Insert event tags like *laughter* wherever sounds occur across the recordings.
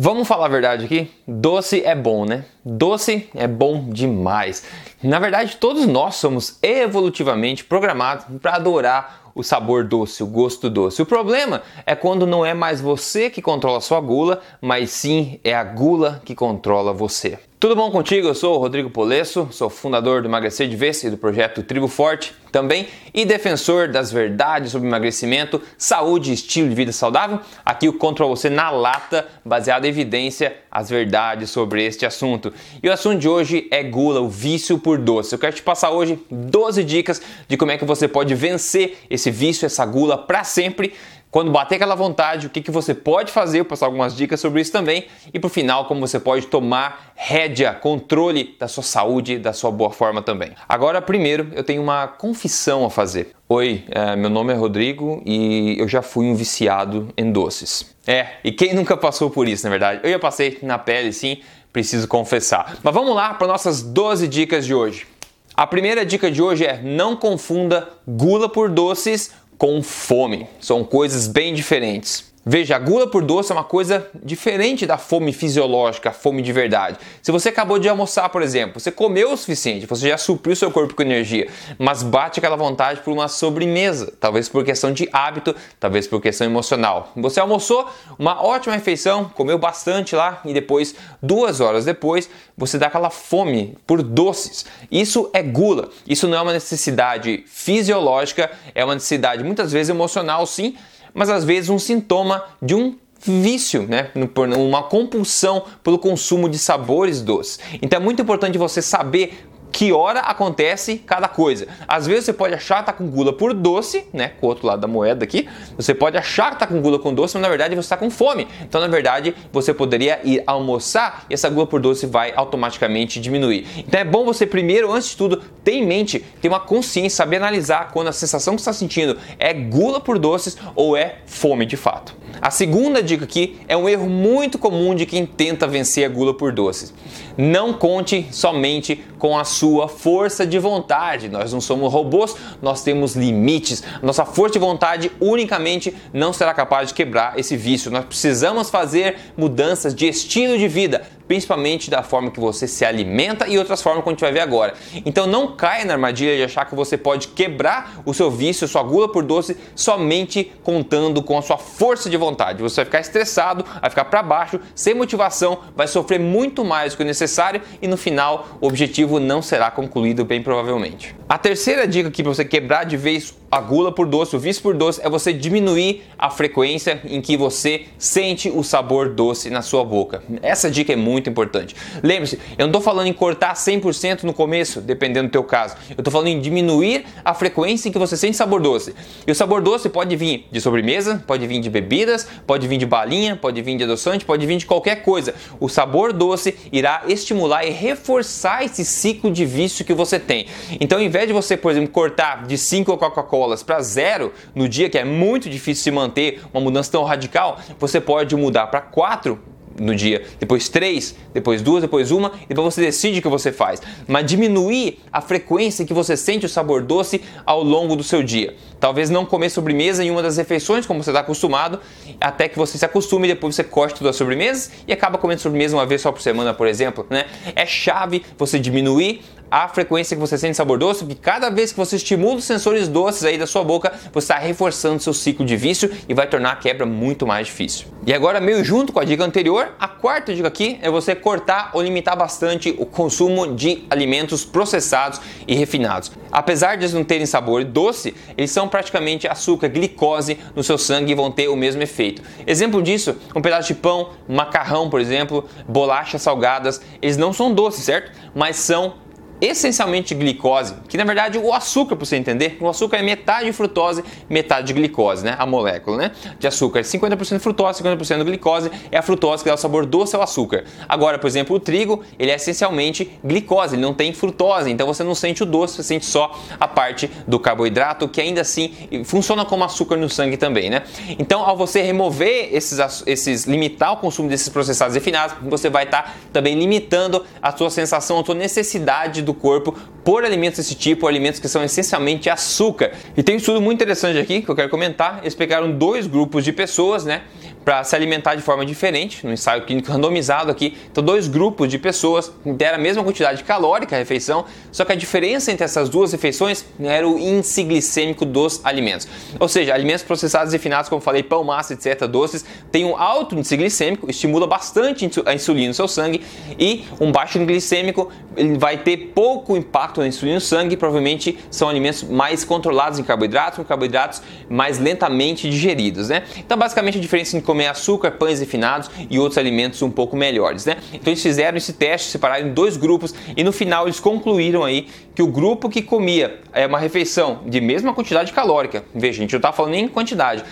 Vamos falar a verdade aqui? Doce é bom, né? Doce é bom demais. Na verdade, todos nós somos evolutivamente programados para adorar o sabor doce, o gosto doce. O problema é quando não é mais você que controla sua gula, mas sim é a gula que controla você. Tudo bom contigo? Eu sou o Rodrigo Polesso, sou fundador do Emagrecer de Vez e do projeto Tribo Forte também e defensor das verdades sobre emagrecimento, saúde e estilo de vida saudável. Aqui eu conto você na lata, baseado em evidência, as verdades sobre este assunto. E o assunto de hoje é gula, o vício por doce. Eu quero te passar hoje 12 dicas de como é que você pode vencer esse vício, essa gula para sempre quando bater aquela vontade, o que, que você pode fazer, eu vou passar algumas dicas sobre isso também. E por final, como você pode tomar rédea, controle da sua saúde, da sua boa forma também. Agora, primeiro, eu tenho uma confissão a fazer. Oi, é, meu nome é Rodrigo e eu já fui um viciado em doces. É, e quem nunca passou por isso, na verdade? Eu já passei na pele, sim, preciso confessar. Mas vamos lá para nossas 12 dicas de hoje. A primeira dica de hoje é não confunda gula por doces com fome. São coisas bem diferentes. Veja, a gula por doce é uma coisa diferente da fome fisiológica, a fome de verdade. Se você acabou de almoçar, por exemplo, você comeu o suficiente, você já supriu seu corpo com energia, mas bate aquela vontade por uma sobremesa, talvez por questão de hábito, talvez por questão emocional. Você almoçou uma ótima refeição, comeu bastante lá e depois, duas horas depois, você dá aquela fome por doces. Isso é gula. Isso não é uma necessidade fisiológica, é uma necessidade muitas vezes emocional, sim mas às vezes um sintoma de um vício, né? uma compulsão pelo consumo de sabores doces. Então é muito importante você saber que hora acontece cada coisa. Às vezes você pode achar que tá com gula por doce, né? Com o outro lado da moeda aqui. Você pode achar que tá com gula com doce, mas na verdade você está com fome. Então, na verdade, você poderia ir almoçar e essa gula por doce vai automaticamente diminuir. Então é bom você primeiro, antes de tudo, ter em mente, ter uma consciência, saber analisar quando a sensação que está sentindo é gula por doces ou é fome de fato. A segunda dica aqui é um erro muito comum de quem tenta vencer a gula por doces. Não conte somente com a sua força de vontade. Nós não somos robôs, nós temos limites. Nossa força de vontade unicamente não será capaz de quebrar esse vício. Nós precisamos fazer mudanças de estilo de vida, principalmente da forma que você se alimenta e outras formas que a gente vai ver agora. Então não caia na armadilha de achar que você pode quebrar o seu vício, sua gula por doce, somente contando com a sua força de vontade. Você vai ficar estressado, vai ficar para baixo, sem motivação, vai sofrer muito mais do que o necessário e no final o objetivo não será concluído bem provavelmente. A terceira dica aqui para você quebrar de vez a gula por doce, o vício por doce, é você diminuir a frequência em que você sente o sabor doce na sua boca. Essa dica é muito importante. Lembre-se, eu não estou falando em cortar 100% no começo, dependendo do teu caso. Eu estou falando em diminuir a frequência em que você sente sabor doce. E o sabor doce pode vir de sobremesa, pode vir de bebidas, pode vir de balinha, pode vir de adoçante, pode vir de qualquer coisa. O sabor doce irá estimular e reforçar esse ciclo de vício que você tem. Então, ao invés de você, por exemplo, cortar de 5 Coca-Cola Coca-Colas para zero no dia, que é muito difícil se manter uma mudança tão radical, você pode mudar para quatro no dia, depois três, depois duas, depois uma, e depois você decide o que você faz. Mas diminuir a frequência que você sente o sabor doce ao longo do seu dia. Talvez não comer sobremesa em uma das refeições, como você está acostumado, até que você se acostume e depois você corte todas as sobremesas e acaba comendo sobremesa uma vez só por semana, por exemplo. Né? É chave você diminuir a frequência que você sente sabor doce, porque cada vez que você estimula os sensores doces aí da sua boca, você está reforçando seu ciclo de vício e vai tornar a quebra muito mais difícil. E agora, meio junto com a dica anterior, a quarta dica aqui é você cortar ou limitar bastante o consumo de alimentos processados e refinados. Apesar de eles não terem sabor doce, eles são praticamente açúcar, glicose no seu sangue e vão ter o mesmo efeito. Exemplo disso, um pedaço de pão, macarrão, por exemplo, bolachas salgadas, eles não são doces, certo? Mas são essencialmente glicose, que na verdade o açúcar, para você entender, o açúcar é metade frutose, metade de glicose, né? A molécula, né? De açúcar, 50% frutose, 50% glicose, é a frutose que dá o sabor doce ao açúcar. Agora, por exemplo, o trigo, ele é essencialmente glicose, ele não tem frutose, então você não sente o doce, você sente só a parte do carboidrato, que ainda assim funciona como açúcar no sangue também, né? Então, ao você remover esses, esses limitar o consumo desses processados refinados, você vai estar tá também limitando a sua sensação, a sua necessidade do corpo por alimentos desse tipo, alimentos que são essencialmente açúcar. E tem um estudo muito interessante aqui que eu quero comentar. Eles pegaram dois grupos de pessoas, né, para se alimentar de forma diferente, no ensaio clínico randomizado aqui. Então, dois grupos de pessoas deram a mesma quantidade calórica a refeição, só que a diferença entre essas duas refeições era o índice glicêmico dos alimentos. Ou seja, alimentos processados e refinados, como falei, pão, massa, etc., doces, têm um alto índice glicêmico, estimula bastante a insulina no seu sangue, e um baixo glicêmico ele vai ter pouco impacto na insulina no sangue, provavelmente são alimentos mais controlados em carboidratos, carboidratos mais lentamente digeridos, né? Então, basicamente, a diferença entre comer açúcar, pães refinados e outros alimentos um pouco melhores, né? Então, eles fizeram esse teste, separaram em dois grupos e no final eles concluíram aí que o grupo que comia é, uma refeição de mesma quantidade calórica, veja, gente não está falando nem em quantidade,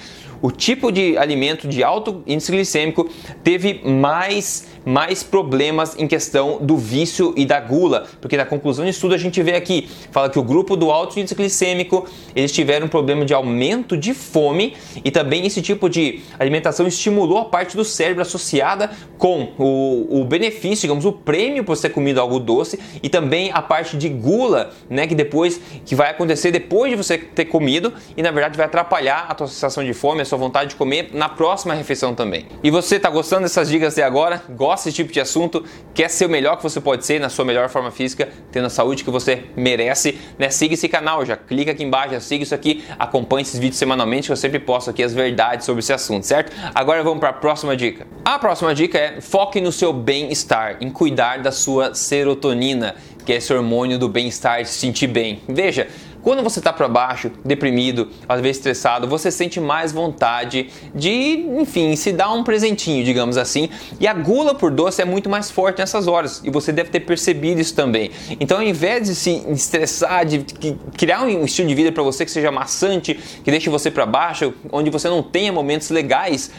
o tipo de alimento de alto índice glicêmico teve mais mais problemas em questão do vício e da gula, porque na conclusão do estudo a gente vê aqui, fala que o grupo do alto índice glicêmico, eles tiveram um problema de aumento de fome e também esse tipo de alimentação estimulou a parte do cérebro associada com o, o benefício, digamos, o prêmio por ter comido algo doce e também a parte de gula, né, que depois que vai acontecer depois de você ter comido e na verdade vai atrapalhar a tua sensação de fome, a sua vontade de comer na próxima refeição também. E você está gostando dessas dicas até agora? Gosta gosta desse tipo de assunto, quer ser o melhor que você pode ser na sua melhor forma física, tendo a saúde que você merece, né? Siga esse canal, já clica aqui embaixo, já siga isso aqui, acompanhe esses vídeos semanalmente que eu sempre posto aqui as verdades sobre esse assunto, certo? Agora vamos para a próxima dica. A próxima dica é foque no seu bem-estar, em cuidar da sua serotonina, que é esse hormônio do bem-estar, de se sentir bem. Veja, quando você está para baixo, deprimido, às vezes estressado, você sente mais vontade de, enfim, se dar um presentinho, digamos assim. E a gula por doce é muito mais forte nessas horas e você deve ter percebido isso também. Então, ao invés de se estressar, de criar um estilo de vida para você que seja maçante, que deixe você para baixo, onde você não tenha momentos legais,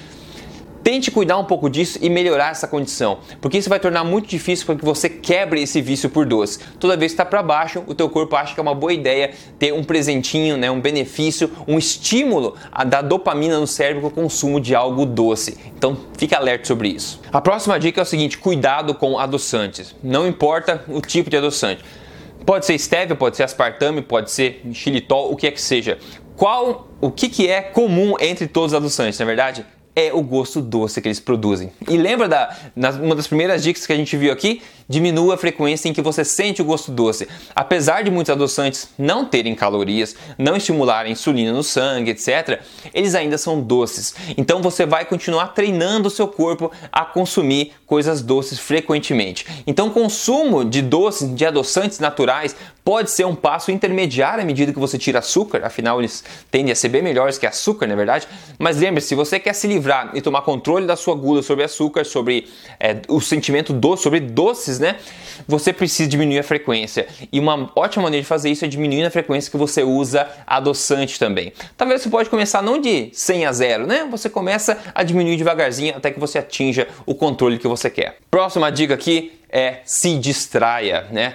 Tente cuidar um pouco disso e melhorar essa condição, porque isso vai tornar muito difícil para que você quebre esse vício por doce. Toda vez que está para baixo, o teu corpo acha que é uma boa ideia ter um presentinho, né, um benefício, um estímulo a dar dopamina no cérebro com o consumo de algo doce. Então, fique alerta sobre isso. A próxima dica é o seguinte: cuidado com adoçantes. Não importa o tipo de adoçante. Pode ser stevia, pode ser aspartame, pode ser xilitol, o que é que seja. Qual, o que, que é comum entre todos os adoçantes, na é verdade? É o gosto doce que eles produzem. E lembra da uma das primeiras dicas que a gente viu aqui? Diminua a frequência em que você sente o gosto doce. Apesar de muitos adoçantes não terem calorias, não estimularem insulina no sangue, etc., eles ainda são doces. Então você vai continuar treinando o seu corpo a consumir coisas doces frequentemente. Então, consumo de doces, de adoçantes naturais, pode ser um passo intermediário à medida que você tira açúcar, afinal eles tendem a ser bem melhores que açúcar, na é verdade. Mas lembre-se, se você quer se livrar e tomar controle da sua gula sobre açúcar, sobre é, o sentimento doce, sobre doces, né? Você precisa diminuir a frequência. E uma ótima maneira de fazer isso é diminuir a frequência que você usa adoçante também. Talvez você pode começar não de 100 a 0, né? Você começa a diminuir devagarzinho até que você atinja o controle que você quer. Próxima dica aqui é se distraia, né?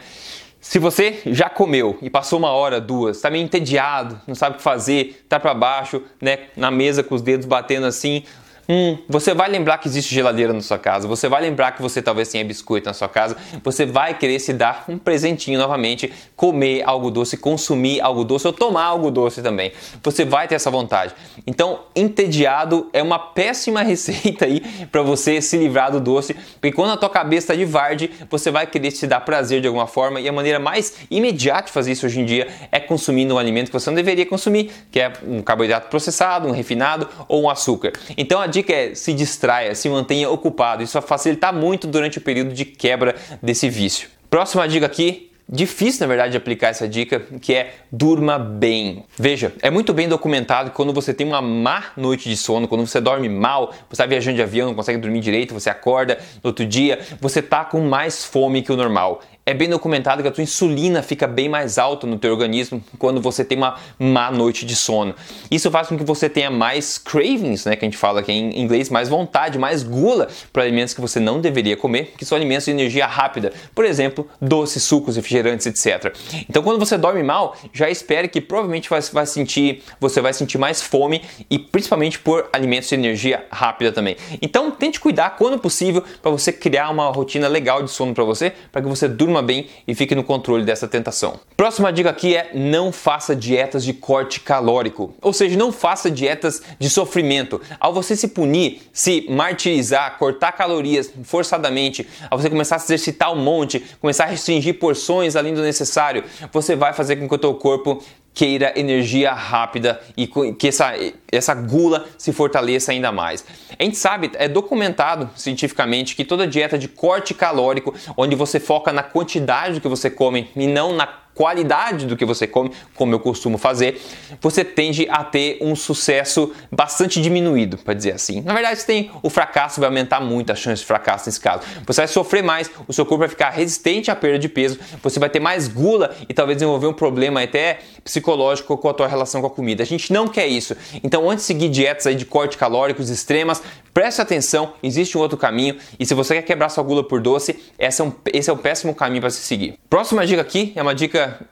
Se você já comeu e passou uma hora, duas, está meio entediado, não sabe o que fazer, está para baixo, né, na mesa com os dedos batendo assim, Hum, você vai lembrar que existe geladeira na sua casa, você vai lembrar que você talvez tenha biscoito na sua casa, você vai querer se dar um presentinho novamente, comer algo doce, consumir algo doce ou tomar algo doce também. Você vai ter essa vontade. Então, entediado é uma péssima *laughs* receita aí para você se livrar do doce, porque quando a tua cabeça está de varde, você vai querer se dar prazer de alguma forma e a maneira mais imediata de fazer isso hoje em dia é consumindo um alimento que você não deveria consumir, que é um carboidrato processado, um refinado ou um açúcar. Então, a dica é se distraia, se mantenha ocupado. Isso vai facilitar muito durante o período de quebra desse vício. Próxima dica aqui, difícil, na verdade, de aplicar essa dica, que é durma bem. Veja, é muito bem documentado que quando você tem uma má noite de sono, quando você dorme mal, você está viajando de avião, não consegue dormir direito, você acorda no outro dia, você está com mais fome que o normal é bem documentado que a tua insulina fica bem mais alta no teu organismo quando você tem uma má noite de sono. Isso faz com que você tenha mais cravings, né, que a gente fala aqui em inglês, mais vontade, mais gula para alimentos que você não deveria comer, que são alimentos de energia rápida, por exemplo, doces, sucos, refrigerantes, etc. Então, quando você dorme mal, já espere que provavelmente vai, vai sentir, você vai sentir mais fome e principalmente por alimentos de energia rápida também. Então, tente cuidar quando possível para você criar uma rotina legal de sono para você, para que você durma durma bem e fique no controle dessa tentação. Próxima dica aqui é não faça dietas de corte calórico, ou seja, não faça dietas de sofrimento. Ao você se punir, se martirizar, cortar calorias forçadamente, ao você começar a se exercitar um monte, começar a restringir porções além do necessário, você vai fazer com que o teu corpo queira energia rápida e que essa, essa gula se fortaleça ainda mais. A gente sabe, é documentado cientificamente que toda dieta de corte calórico, onde você foca na quantidade que você come e não na qualidade do que você come, como eu costumo fazer, você tende a ter um sucesso bastante diminuído, para dizer assim. Na verdade, você tem o fracasso vai aumentar muito a chance de fracasso nesse caso. Você vai sofrer mais, o seu corpo vai ficar resistente à perda de peso, você vai ter mais gula e talvez desenvolver um problema até psicológico com a tua relação com a comida. A gente não quer isso. Então, antes de seguir dietas aí de corte calóricos extremas, preste atenção, existe um outro caminho e se você quer quebrar sua gula por doce, esse é um, esse é um péssimo caminho para se seguir. Próxima dica aqui é uma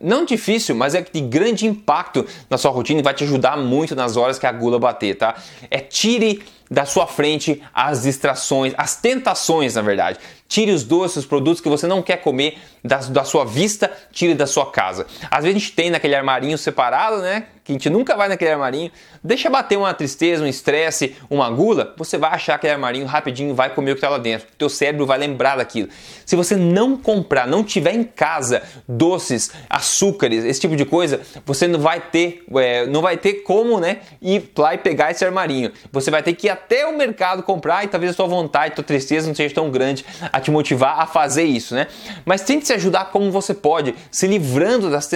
não difícil, mas é de grande impacto na sua rotina e vai te ajudar muito nas horas que a gula bater, tá? É tire da sua frente as distrações, as tentações, na verdade. Tire os doces, os produtos que você não quer comer da, da sua vista, tire da sua casa. Às vezes a gente tem naquele armarinho separado, né? Que a gente nunca vai naquele armarinho. Deixa bater uma tristeza, um estresse, uma gula, você vai achar aquele armarinho rapidinho, vai comer o que está lá dentro. Teu cérebro vai lembrar daquilo. Se você não comprar, não tiver em casa doces, açúcares, esse tipo de coisa, você não vai ter, é, não vai ter como, né? Ir lá e pegar esse armarinho. Você vai ter que ir até o mercado comprar e talvez a sua vontade, a tua tristeza não seja tão grande a te motivar a fazer isso, né? Mas tente se ajudar como você pode, se livrando das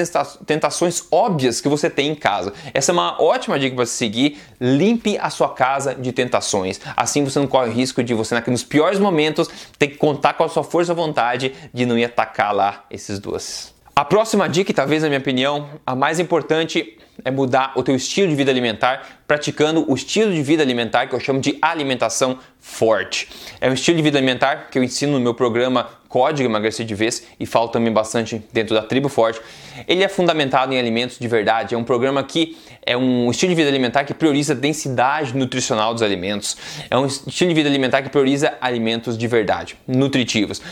tentações óbvias que você tem em casa. Essa é uma ótima dica para se seguir. Limpe a sua casa de tentações. Assim você não corre o risco de você, nos piores momentos, ter que contar com a sua força e vontade de não ir atacar lá esses doces. A próxima dica, talvez na minha opinião, a mais importante é mudar o teu estilo de vida alimentar, praticando o estilo de vida alimentar que eu chamo de alimentação forte. É um estilo de vida alimentar que eu ensino no meu programa Código Emagrecer de Vez e falo também bastante dentro da Tribo Forte. Ele é fundamentado em alimentos de verdade, é um programa que é um estilo de vida alimentar que prioriza a densidade nutricional dos alimentos. É um estilo de vida alimentar que prioriza alimentos de verdade, nutritivos.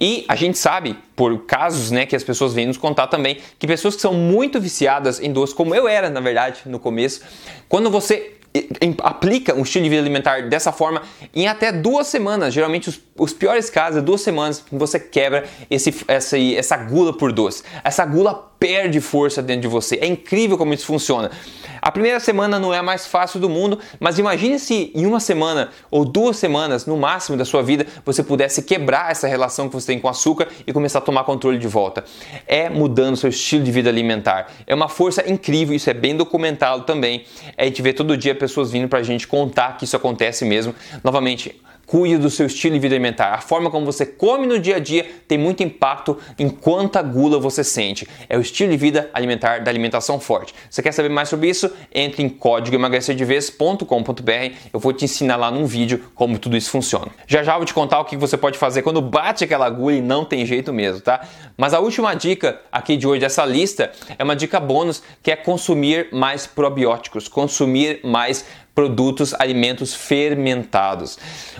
E a gente sabe, por casos né, que as pessoas vêm nos contar também, que pessoas que são muito viciadas em doce, como eu era na verdade no começo, quando você aplica um estilo de vida alimentar dessa forma, em até duas semanas, geralmente os, os piores casos, duas semanas, você quebra esse, essa, essa gula por doce. Essa gula perde força dentro de você. É incrível como isso funciona. A primeira semana não é a mais fácil do mundo, mas imagine se em uma semana ou duas semanas, no máximo da sua vida, você pudesse quebrar essa relação que você tem com açúcar e começar a tomar controle de volta. É mudando seu estilo de vida alimentar. É uma força incrível, isso é bem documentado também. É a gente vê todo dia pessoas vindo pra gente contar que isso acontece mesmo. Novamente, Cuide do seu estilo de vida alimentar. A forma como você come no dia a dia tem muito impacto em quanta gula você sente. É o estilo de vida alimentar da alimentação forte. Você quer saber mais sobre isso? Entre em código emagrecerdevez.com.br. Eu vou te ensinar lá num vídeo como tudo isso funciona. Já já vou te contar o que você pode fazer quando bate aquela gula e não tem jeito mesmo, tá? Mas a última dica aqui de hoje dessa lista é uma dica bônus que é consumir mais probióticos, consumir mais produtos, alimentos fermentados.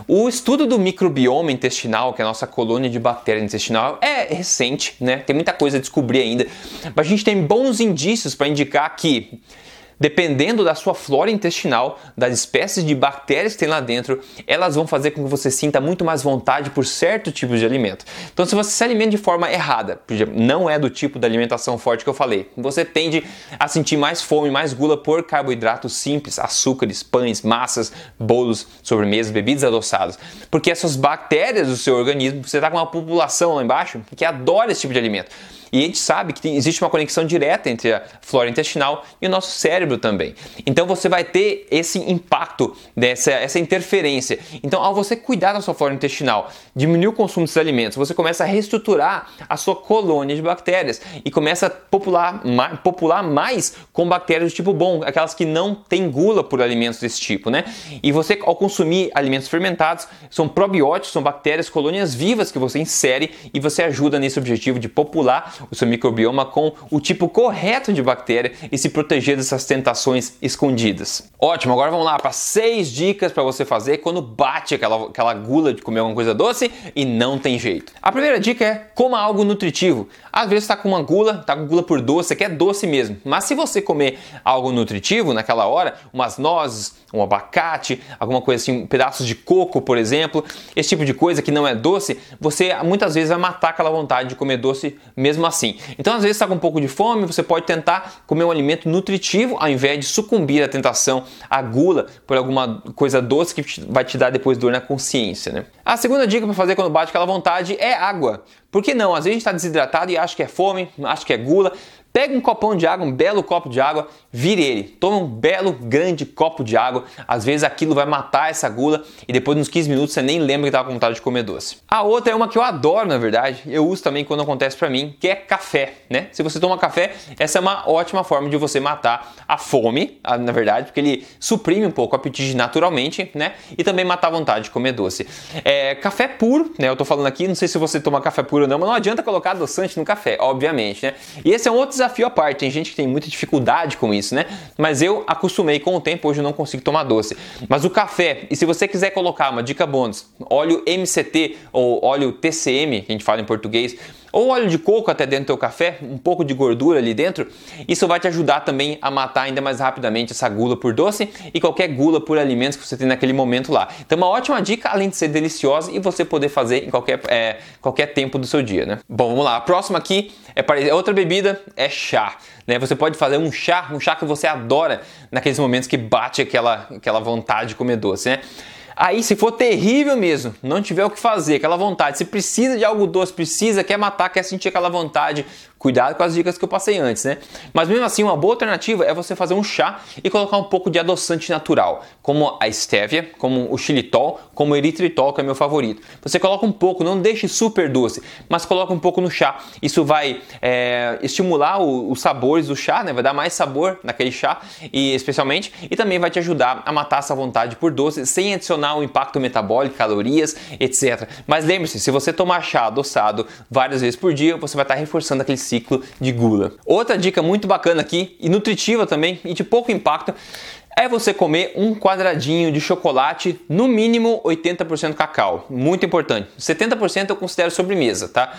O estudo do microbioma intestinal, que é a nossa colônia de bactérias intestinal, é recente, né? Tem muita coisa a descobrir ainda, mas a gente tem bons indícios para indicar que dependendo da sua flora intestinal, das espécies de bactérias que tem lá dentro, elas vão fazer com que você sinta muito mais vontade por certo tipo de alimento. Então, se você se alimenta de forma errada, não é do tipo da alimentação forte que eu falei, você tende a sentir mais fome, mais gula por carboidratos simples, açúcares, pães, massas, bolos, sobremesas, bebidas adoçadas. Porque essas bactérias do seu organismo, você está com uma população lá embaixo que adora esse tipo de alimento. E a gente sabe que existe uma conexão direta entre a flora intestinal e o nosso cérebro também. Então você vai ter esse impacto, dessa essa interferência. Então, ao você cuidar da sua flora intestinal, diminuir o consumo desses alimentos, você começa a reestruturar a sua colônia de bactérias e começa a popular, popular mais com bactérias do tipo bom, aquelas que não têm gula por alimentos desse tipo, né? E você, ao consumir alimentos fermentados, são probióticos, são bactérias, colônias vivas que você insere e você ajuda nesse objetivo de popular o seu microbioma com o tipo correto de bactéria e se proteger dessas tentações escondidas. Ótimo, agora vamos lá para seis dicas para você fazer quando bate aquela, aquela gula de comer alguma coisa doce e não tem jeito. A primeira dica é coma algo nutritivo. Às vezes está com uma gula, está com gula por doce, quer doce mesmo, mas se você comer algo nutritivo naquela hora, umas nozes, um abacate, alguma coisa assim, pedaços de coco, por exemplo, esse tipo de coisa que não é doce, você muitas vezes vai matar aquela vontade de comer doce mesmo assim. Então, às vezes está com um pouco de fome, você pode tentar comer um alimento nutritivo ao invés de sucumbir à tentação, à gula por alguma coisa doce que vai te dar depois dor na consciência, né? A segunda dica para fazer quando bate aquela vontade é água. Por que não? Às vezes a gente está desidratado e acha que é fome, acha que é gula, Pega um copão de água, um belo copo de água, vire ele. Toma um belo grande copo de água. Às vezes aquilo vai matar essa gula e depois nos 15 minutos você nem lembra que estava com vontade de comer doce. A outra é uma que eu adoro, na verdade. Eu uso também quando acontece para mim, que é café, né? Se você toma café, essa é uma ótima forma de você matar a fome, na verdade, porque ele suprime um pouco o apetite naturalmente, né? E também matar a vontade de comer doce. É, café puro, né? Eu tô falando aqui, não sei se você toma café puro ou não, mas não adianta colocar adoçante no café, obviamente, né? E esse é um outro desafio à parte. Tem gente que tem muita dificuldade com isso, né? Mas eu acostumei com o tempo, hoje eu não consigo tomar doce. Mas o café, e se você quiser colocar uma dica bônus, óleo MCT ou óleo TCM, que a gente fala em português, ou óleo de coco até dentro do teu café, um pouco de gordura ali dentro, isso vai te ajudar também a matar ainda mais rapidamente essa gula por doce e qualquer gula por alimentos que você tem naquele momento lá. Então uma ótima dica, além de ser deliciosa e você poder fazer em qualquer, é, qualquer tempo do seu dia, né? Bom, vamos lá. A próxima aqui é outra bebida, é chá. Né? Você pode fazer um chá, um chá que você adora naqueles momentos que bate aquela, aquela vontade de comer doce, né? Aí, se for terrível mesmo, não tiver o que fazer, aquela vontade, se precisa de algo doce, precisa, quer matar, quer sentir aquela vontade, Cuidado com as dicas que eu passei antes, né? Mas mesmo assim, uma boa alternativa é você fazer um chá e colocar um pouco de adoçante natural, como a stevia, como o xilitol, como o eritritol, que é meu favorito. Você coloca um pouco, não deixe super doce, mas coloca um pouco no chá. Isso vai é, estimular o, os sabores do chá, né? Vai dar mais sabor naquele chá, e especialmente, e também vai te ajudar a matar essa vontade por doce sem adicionar o impacto metabólico, calorias, etc. Mas lembre-se, se você tomar chá adoçado várias vezes por dia, você vai estar reforçando aquele ciclo de gula. Outra dica muito bacana aqui e nutritiva também e de pouco impacto é você comer um quadradinho de chocolate, no mínimo 80% cacau. Muito importante. 70% eu considero sobremesa, tá?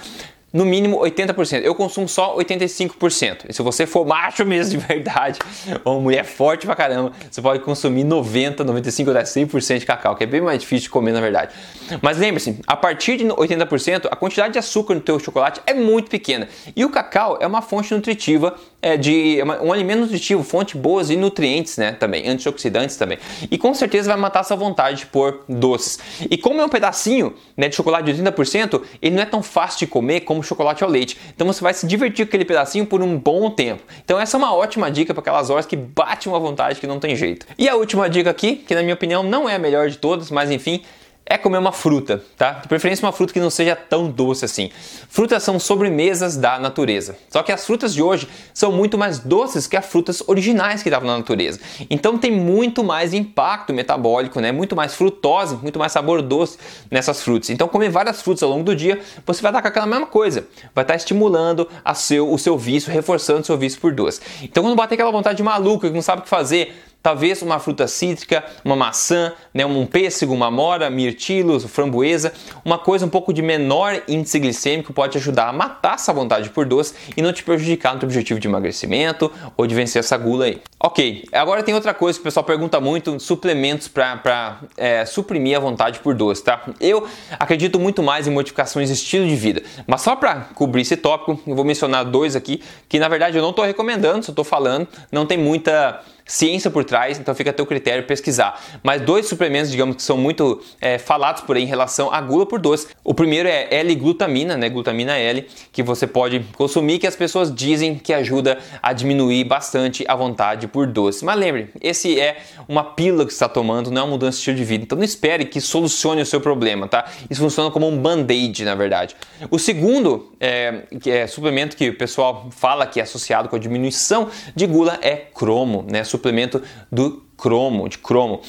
No mínimo 80%. Eu consumo só 85%. E se você for macho mesmo de verdade, *laughs* ou mulher forte pra caramba, você pode consumir 90, 95 até 100% de cacau, que é bem mais difícil de comer na verdade. Mas lembre-se, a partir de 80%, a quantidade de açúcar no teu chocolate é muito pequena. E o cacau é uma fonte nutritiva é, de é um alimento nutritivo, fonte boas de nutrientes, né, também, antioxidantes também. E com certeza vai matar essa vontade por doces. E como é um pedacinho, né, de chocolate de 80%, ele não é tão fácil de comer como chocolate ao leite. Então você vai se divertir com aquele pedacinho por um bom tempo. Então essa é uma ótima dica para aquelas horas que bate uma vontade que não tem jeito. E a última dica aqui, que na minha opinião não é a melhor de todas, mas enfim, é comer uma fruta, tá? De preferência uma fruta que não seja tão doce assim. Frutas são sobremesas da natureza. Só que as frutas de hoje são muito mais doces que as frutas originais que estavam na natureza. Então tem muito mais impacto metabólico, né? Muito mais frutose, muito mais sabor doce nessas frutas. Então comer várias frutas ao longo do dia, você vai estar com aquela mesma coisa. Vai estar estimulando a seu, o seu vício, reforçando o seu vício por doce. Então quando bater aquela vontade de maluco que não sabe o que fazer, talvez uma fruta cítrica, uma maçã, né, um pêssego, uma mora, mirtilos, framboesa, uma coisa um pouco de menor índice glicêmico pode ajudar a matar essa vontade por doce e não te prejudicar no teu objetivo de emagrecimento ou de vencer essa gula aí. Ok, agora tem outra coisa que o pessoal pergunta muito, suplementos para é, suprimir a vontade por doce, tá? Eu acredito muito mais em modificações de estilo de vida, mas só para cobrir esse tópico, eu vou mencionar dois aqui que na verdade eu não estou recomendando, só estou falando, não tem muita ciência por trás, então fica a teu critério pesquisar. Mas dois suplementos, digamos, que são muito é, falados por aí em relação à gula por doce. O primeiro é L-glutamina, né, glutamina L, que você pode consumir, que as pessoas dizem que ajuda a diminuir bastante a vontade por doce. Mas lembre, esse é uma pílula que você está tomando, não é uma mudança de estilo de vida. Então não espere que solucione o seu problema, tá? Isso funciona como um band-aid, na verdade. O segundo é, que é suplemento que o pessoal fala que é associado com a diminuição de gula é cromo, né? Suplemento do cromo, de cromo.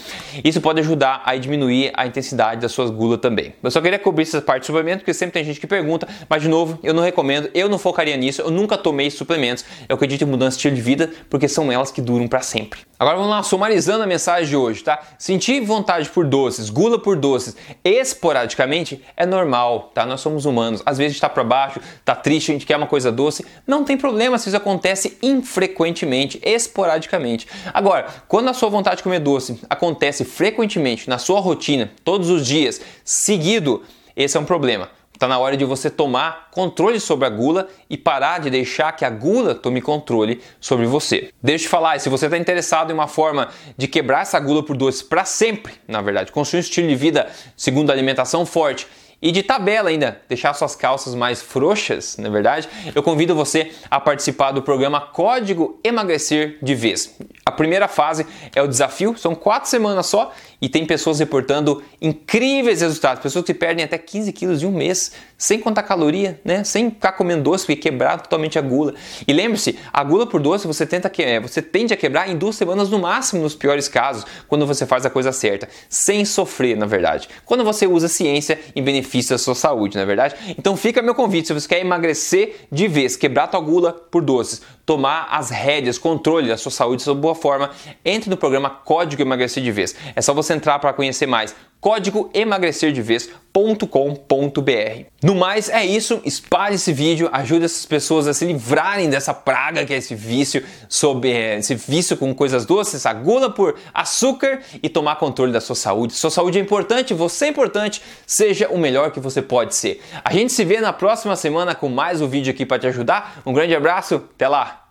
Isso pode ajudar a diminuir a intensidade das suas gulas também. Eu só queria cobrir essa parte de suplemento, porque sempre tem gente que pergunta, mas de novo, eu não recomendo, eu não focaria nisso, eu nunca tomei suplementos. Eu acredito em mudança de estilo de vida, porque são elas que duram para sempre. Agora vamos lá, sumarizando a mensagem de hoje, tá? Sentir vontade por doces, gula por doces, esporadicamente é normal, tá? Nós somos humanos. Às vezes a gente tá para baixo, tá triste, a gente quer uma coisa doce. Não tem problema se isso acontece infrequentemente, esporadicamente. Agora, quando a sua vontade de comer doce acontece frequentemente na sua rotina, todos os dias, seguido, esse é um problema. Está na hora de você tomar controle sobre a gula e parar de deixar que a gula tome controle sobre você. Deixa eu te falar, se você está interessado em uma forma de quebrar essa gula por doce para sempre, na verdade, construir um estilo de vida segundo a alimentação forte e de tabela ainda, deixar suas calças mais frouxas, na verdade, eu convido você a participar do programa Código Emagrecer de Vez. Primeira fase é o desafio, são quatro semanas só e tem pessoas reportando incríveis resultados, pessoas que perdem até 15 quilos em um mês, sem contar caloria, né? sem ficar comendo doce e quebrar totalmente a gula. E lembre-se, a gula por doce você, tenta que, é, você tende a quebrar em duas semanas no máximo, nos piores casos, quando você faz a coisa certa, sem sofrer, na verdade. Quando você usa ciência em benefício da sua saúde, na verdade? Então fica meu convite, se você quer emagrecer de vez, quebrar tua gula por doces, tomar as rédeas, controle da sua saúde, da sua boa forma, entre no programa Código Emagrecer de Vez. É só você entrar para conhecer mais código emagrecerdevez.com.br. No mais, é isso. Espalhe esse vídeo, ajude essas pessoas a se livrarem dessa praga que é esse vício, sobre eh, esse vício com coisas doces, essa gula por açúcar e tomar controle da sua saúde. Sua saúde é importante, você é importante, seja o melhor que você pode ser. A gente se vê na próxima semana com mais um vídeo aqui para te ajudar. Um grande abraço, até lá!